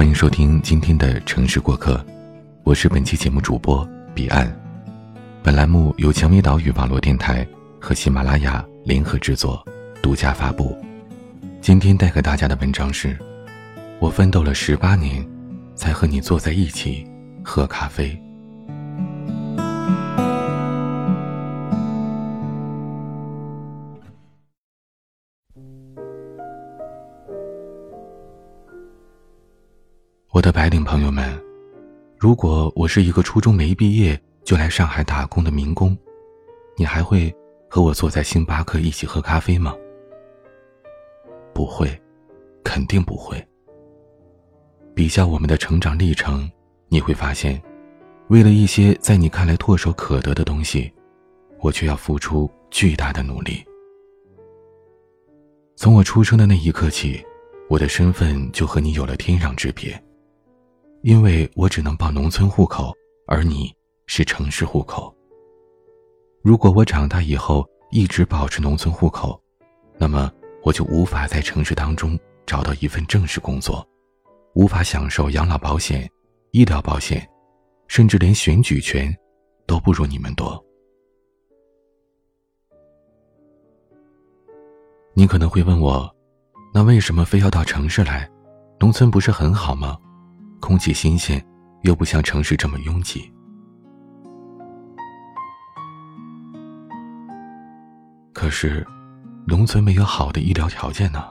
欢迎收听今天的城市过客，我是本期节目主播彼岸。本栏目由蔷薇岛屿网络电台和喜马拉雅联合制作，独家发布。今天带给大家的文章是：我奋斗了十八年，才和你坐在一起喝咖啡。我的白领朋友们，如果我是一个初中没毕业就来上海打工的民工，你还会和我坐在星巴克一起喝咖啡吗？不会，肯定不会。比较我们的成长历程，你会发现，为了一些在你看来唾手可得的东西，我却要付出巨大的努力。从我出生的那一刻起，我的身份就和你有了天壤之别。因为我只能报农村户口，而你是城市户口。如果我长大以后一直保持农村户口，那么我就无法在城市当中找到一份正式工作，无法享受养老保险、医疗保险，甚至连选举权都不如你们多。你可能会问我，那为什么非要到城市来？农村不是很好吗？空气新鲜，又不像城市这么拥挤。可是，农村没有好的医疗条件呢。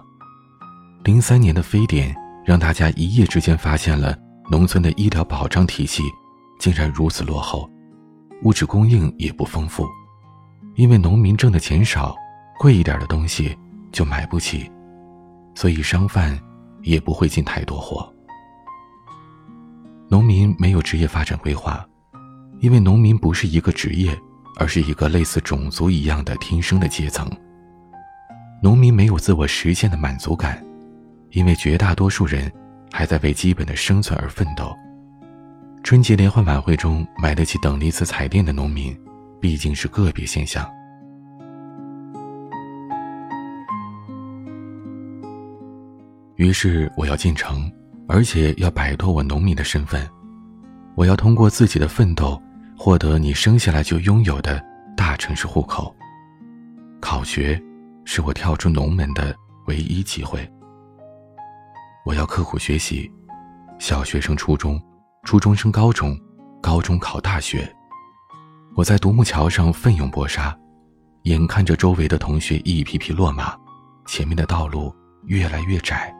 零三年的非典让大家一夜之间发现了农村的医疗保障体系竟然如此落后，物质供应也不丰富，因为农民挣的钱少，贵一点的东西就买不起，所以商贩也不会进太多货。农民没有职业发展规划，因为农民不是一个职业，而是一个类似种族一样的天生的阶层。农民没有自我实现的满足感，因为绝大多数人还在为基本的生存而奋斗。春节联欢晚会中买得起等离子彩电的农民，毕竟是个别现象。于是我要进城。而且要摆脱我农民的身份，我要通过自己的奋斗，获得你生下来就拥有的大城市户口。考学，是我跳出农门的唯一机会。我要刻苦学习，小学升初中，初中升高中，高中考大学。我在独木桥上奋勇搏杀，眼看着周围的同学一批批落马，前面的道路越来越窄。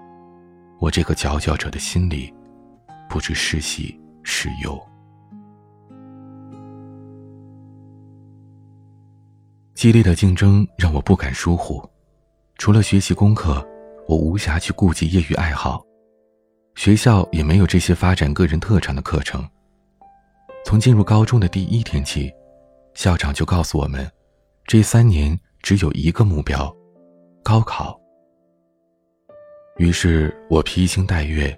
我这个佼佼者的心里，不知是喜是忧。激烈的竞争让我不敢疏忽，除了学习功课，我无暇去顾及业余爱好。学校也没有这些发展个人特长的课程。从进入高中的第一天起，校长就告诉我们，这三年只有一个目标：高考。于是我披星戴月，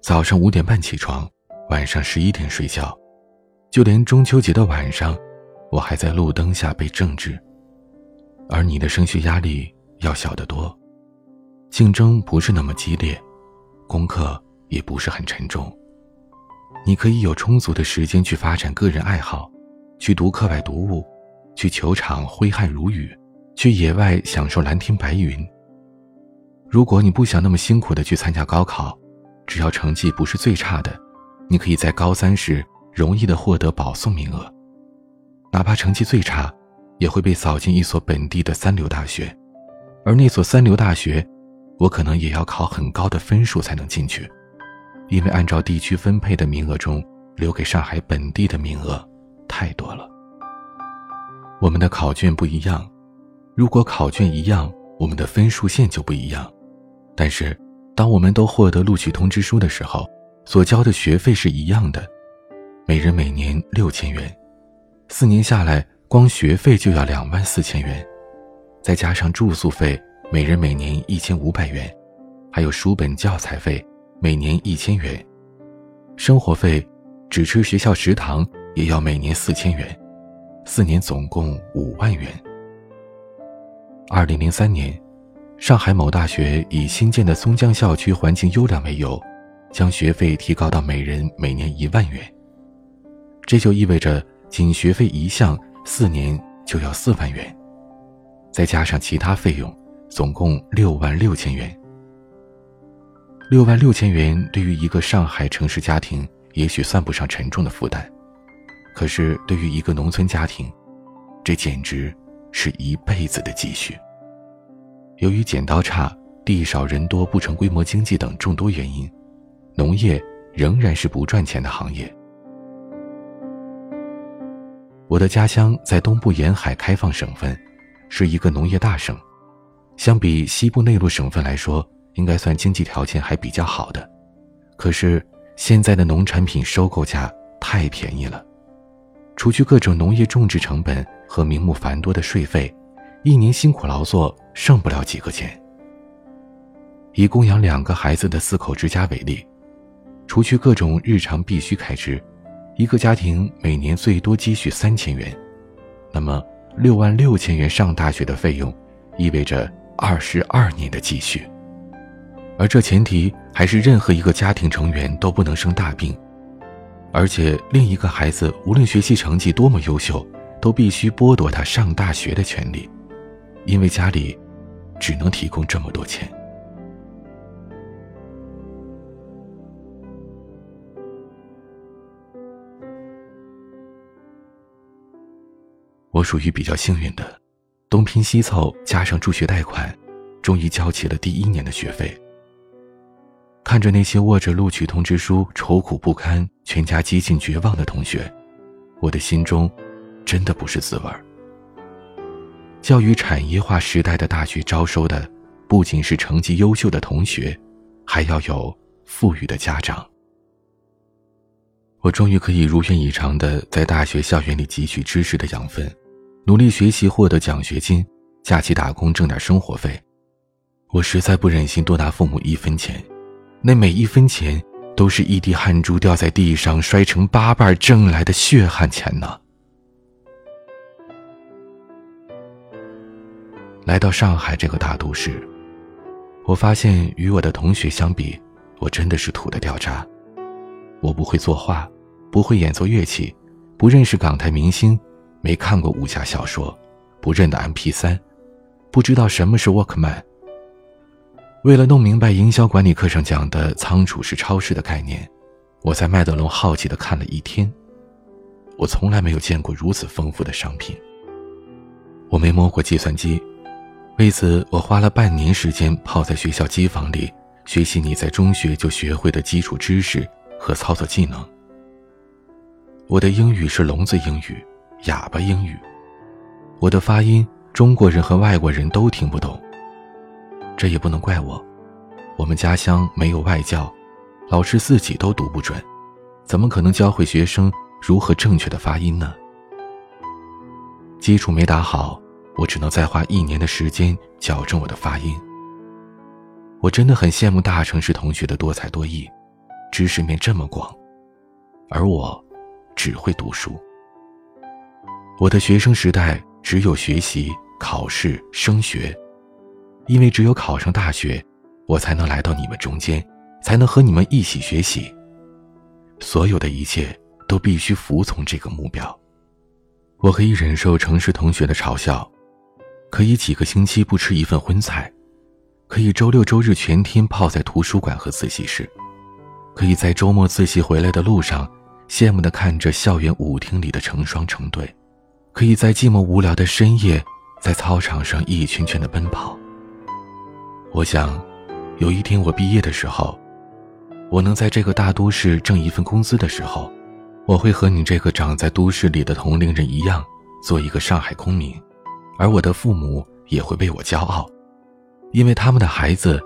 早上五点半起床，晚上十一点睡觉，就连中秋节的晚上，我还在路灯下背政治。而你的升学压力要小得多，竞争不是那么激烈，功课也不是很沉重，你可以有充足的时间去发展个人爱好，去读课外读物，去球场挥汗如雨，去野外享受蓝天白云。如果你不想那么辛苦的去参加高考，只要成绩不是最差的，你可以在高三时容易的获得保送名额。哪怕成绩最差，也会被扫进一所本地的三流大学，而那所三流大学，我可能也要考很高的分数才能进去，因为按照地区分配的名额中，留给上海本地的名额太多了。我们的考卷不一样，如果考卷一样，我们的分数线就不一样。但是，当我们都获得录取通知书的时候，所交的学费是一样的，每人每年六千元，四年下来，光学费就要两万四千元，再加上住宿费，每人每年一千五百元，还有书本教材费，每年一千元，生活费，只吃学校食堂也要每年四千元，四年总共五万元。二零零三年。上海某大学以新建的松江校区环境优良为由，将学费提高到每人每年一万元。这就意味着，仅学费一项，四年就要四万元，再加上其他费用，总共六万六千元。六万六千元对于一个上海城市家庭，也许算不上沉重的负担，可是对于一个农村家庭，这简直是一辈子的积蓄。由于剪刀差、地少人多、不成规模经济等众多原因，农业仍然是不赚钱的行业。我的家乡在东部沿海开放省份，是一个农业大省，相比西部内陆省份来说，应该算经济条件还比较好的。可是现在的农产品收购价太便宜了，除去各种农业种植成本和名目繁多的税费，一年辛苦劳作剩不了几个钱。以供养两个孩子的四口之家为例，除去各种日常必需开支。一个家庭每年最多积蓄三千元，那么六万六千元上大学的费用，意味着二十二年的积蓄。而这前提还是任何一个家庭成员都不能生大病，而且另一个孩子无论学习成绩多么优秀，都必须剥夺他上大学的权利，因为家里只能提供这么多钱。我属于比较幸运的，东拼西凑加上助学贷款，终于交齐了第一年的学费。看着那些握着录取通知书愁苦不堪、全家几近绝望的同学，我的心中真的不是滋味儿。教育产业化时代的大学招收的不仅是成绩优秀的同学，还要有富裕的家长。我终于可以如愿以偿的在大学校园里汲取知识的养分。努力学习，获得奖学金，假期打工挣点生活费。我实在不忍心多拿父母一分钱，那每一分钱都是一滴汗珠掉在地上摔成八瓣挣来的血汗钱呢。来到上海这个大都市，我发现与我的同学相比，我真的是土的掉渣。我不会作画，不会演奏乐器，不认识港台明星。没看过武侠小说，不认得 M P 三，不知道什么是 Walkman。为了弄明白营销管理课上讲的仓储式超市的概念，我在麦德龙好奇的看了一天。我从来没有见过如此丰富的商品。我没摸过计算机，为此我花了半年时间泡在学校机房里学习你在中学就学会的基础知识和操作技能。我的英语是聋子英语。哑巴英语，我的发音中国人和外国人都听不懂。这也不能怪我，我们家乡没有外教，老师自己都读不准，怎么可能教会学生如何正确的发音呢？基础没打好，我只能再花一年的时间矫正我的发音。我真的很羡慕大城市同学的多才多艺，知识面这么广，而我只会读书。我的学生时代只有学习、考试、升学，因为只有考上大学，我才能来到你们中间，才能和你们一起学习。所有的一切都必须服从这个目标。我可以忍受城市同学的嘲笑，可以几个星期不吃一份荤菜，可以周六周日全天泡在图书馆和自习室，可以在周末自习回来的路上，羡慕地看着校园舞厅里的成双成对。可以在寂寞无聊的深夜，在操场上一圈圈的奔跑。我想，有一天我毕业的时候，我能在这个大都市挣一份工资的时候，我会和你这个长在都市里的同龄人一样，做一个上海公民，而我的父母也会为我骄傲，因为他们的孩子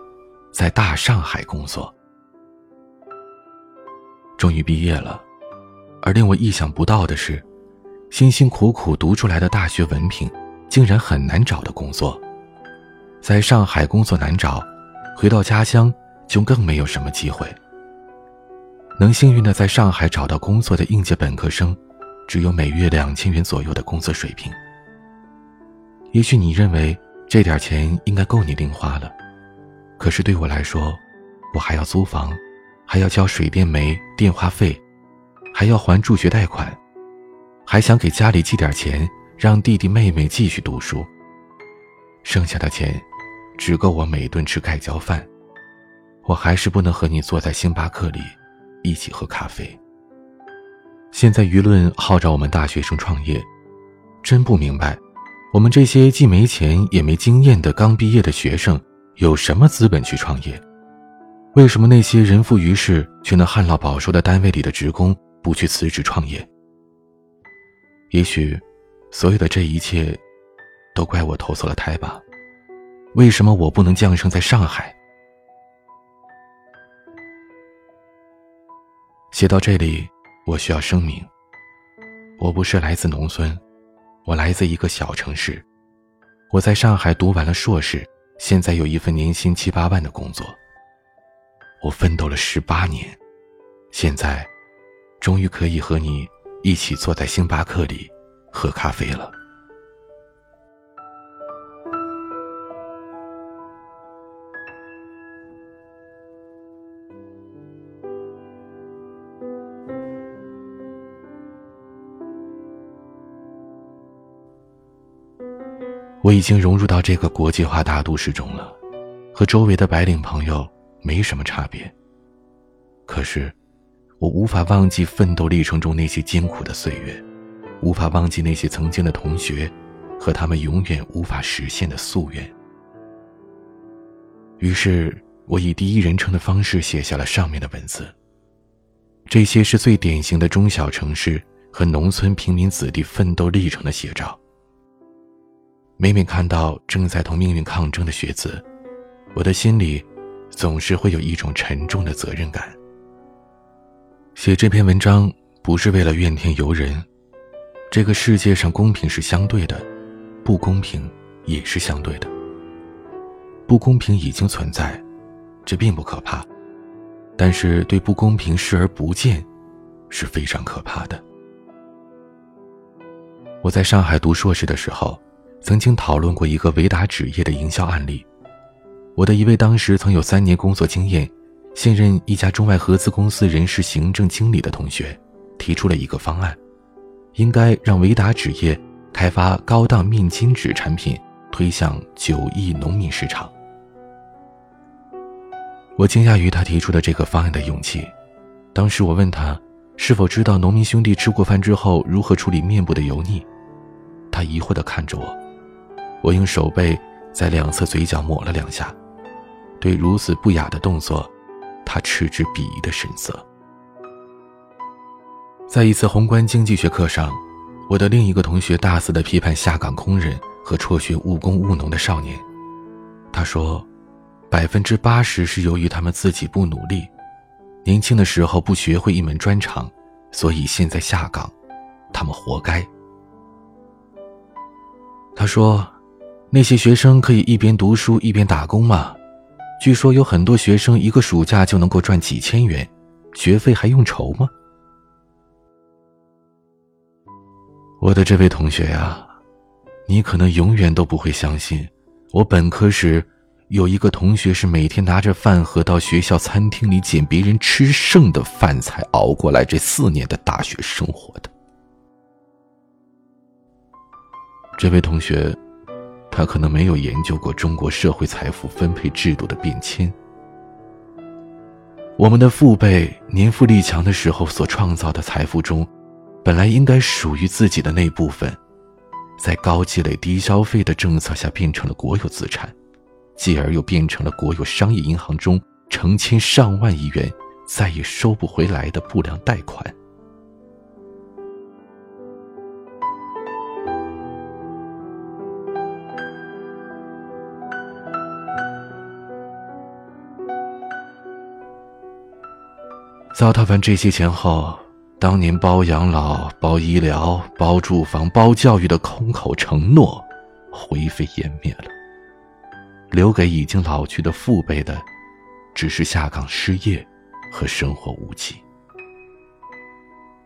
在大上海工作。终于毕业了，而令我意想不到的是。辛辛苦苦读出来的大学文凭，竟然很难找到工作。在上海工作难找，回到家乡就更没有什么机会。能幸运的在上海找到工作的应届本科生，只有每月两千元左右的工资水平。也许你认为这点钱应该够你零花了，可是对我来说，我还要租房，还要交水电煤、电话费，还要还助学贷款，还想给家里寄点钱，让弟弟妹妹继续读书。剩下的钱，只够我每顿吃盖浇饭。我还是不能和你坐在星巴克里，一起喝咖啡。现在舆论号召我们大学生创业，真不明白，我们这些既没钱也没经验的刚毕业的学生，有什么资本去创业？为什么那些人浮于事却能旱涝保收的单位里的职工不去辞职创业？也许，所有的这一切，都怪我投错了胎吧？为什么我不能降生在上海？写到这里，我需要声明：我不是来自农村，我来自一个小城市。我在上海读完了硕士，现在有一份年薪七八万的工作。我奋斗了十八年，现在，终于可以和你一起坐在星巴克里喝咖啡了。我已经融入到这个国际化大都市中了，和周围的白领朋友没什么差别。可是，我无法忘记奋斗历程中那些艰苦的岁月，无法忘记那些曾经的同学，和他们永远无法实现的夙愿。于是，我以第一人称的方式写下了上面的文字。这些是最典型的中小城市和农村平民子弟奋斗历程的写照。每每看到正在同命运抗争的学子，我的心里总是会有一种沉重的责任感。写这篇文章不是为了怨天尤人，这个世界上公平是相对的，不公平也是相对的。不公平已经存在，这并不可怕，但是对不公平视而不见，是非常可怕的。我在上海读硕士的时候。曾经讨论过一个维达纸业的营销案例。我的一位当时曾有三年工作经验、现任一家中外合资公司人事行政经理的同学，提出了一个方案：应该让维达纸业开发高档面巾纸产品，推向九亿农民市场。我惊讶于他提出的这个方案的勇气。当时我问他，是否知道农民兄弟吃过饭之后如何处理面部的油腻？他疑惑地看着我。我用手背在两侧嘴角抹了两下，对如此不雅的动作，他嗤之鄙夷的神色。在一次宏观经济学课上，我的另一个同学大肆的批判下岗工人和辍学务工务农的少年。他说，百分之八十是由于他们自己不努力，年轻的时候不学会一门专长，所以现在下岗，他们活该。他说。那些学生可以一边读书一边打工吗？据说有很多学生一个暑假就能够赚几千元，学费还用愁吗？我的这位同学呀，你可能永远都不会相信，我本科时有一个同学是每天拿着饭盒到学校餐厅里捡别人吃剩的饭菜熬过来这四年的大学生活的。这位同学。他可能没有研究过中国社会财富分配制度的变迁。我们的父辈年富力强的时候所创造的财富中，本来应该属于自己的那部分，在高积累低消费的政策下变成了国有资产，继而又变成了国有商业银行中成千上万亿元再也收不回来的不良贷款。糟蹋完这些钱后，当年包养老、包医疗、包住房、包教育的空口承诺，灰飞烟灭了。留给已经老去的父辈的，只是下岗失业和生活无期。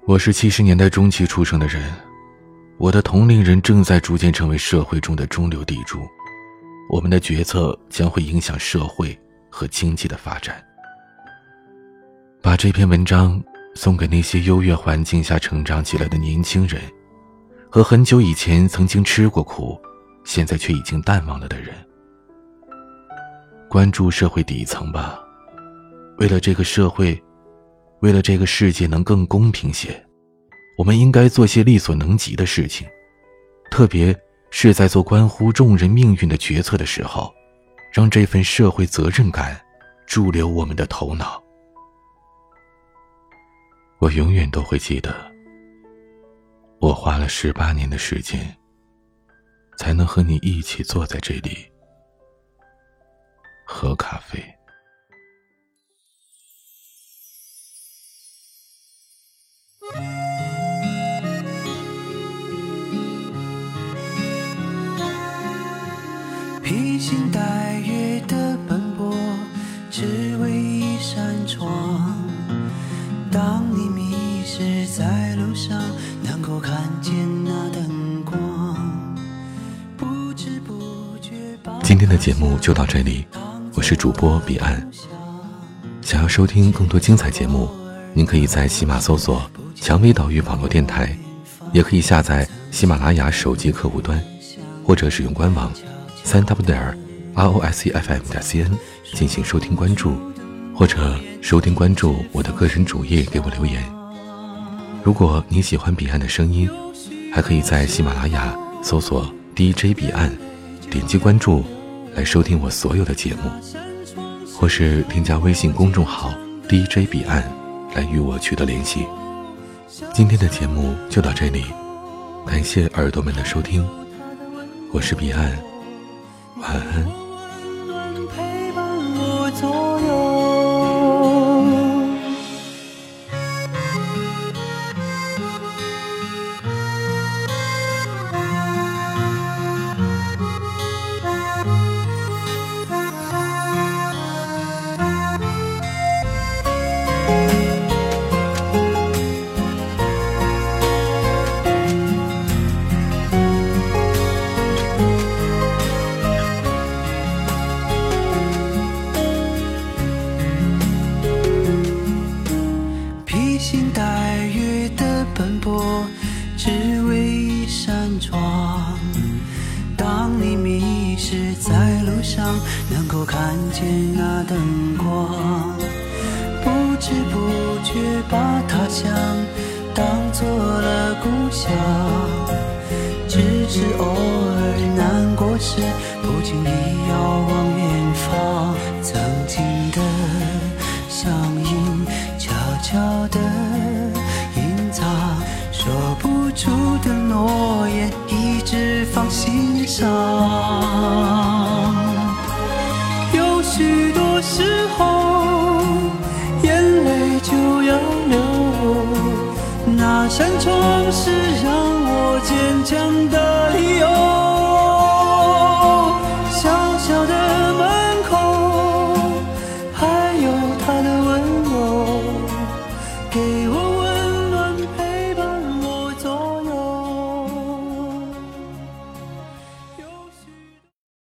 我是七十年代中期出生的人，我的同龄人正在逐渐成为社会中的中流砥柱，我们的决策将会影响社会和经济的发展。把这篇文章送给那些优越环境下成长起来的年轻人，和很久以前曾经吃过苦，现在却已经淡忘了的人。关注社会底层吧，为了这个社会，为了这个世界能更公平些，我们应该做些力所能及的事情，特别是在做关乎众人命运的决策的时候，让这份社会责任感驻留我们的头脑。我永远都会记得，我花了十八年的时间，才能和你一起坐在这里。喝咖啡。披星戴节目就到这里。我是主播彼岸，想要收听更多精彩节目，您可以在喜马搜索“蔷薇岛屿网络电台”，也可以下载喜马拉雅手机客户端，或者使用官网三 w 点 r o s e f m 点 c n 进行收听关注，或者收听关注我的个人主页给我留言。如果你喜欢彼岸的声音，还可以在喜马拉雅搜索 DJ 彼岸，点击关注。来收听我所有的节目，或是添加微信公众号 DJ 彼岸来与我取得联系。今天的节目就到这里，感谢耳朵们的收听，我是彼岸，晚安。能出的诺言，一直放心上。有许多时候，眼泪就要流。那扇窗是让我坚强的。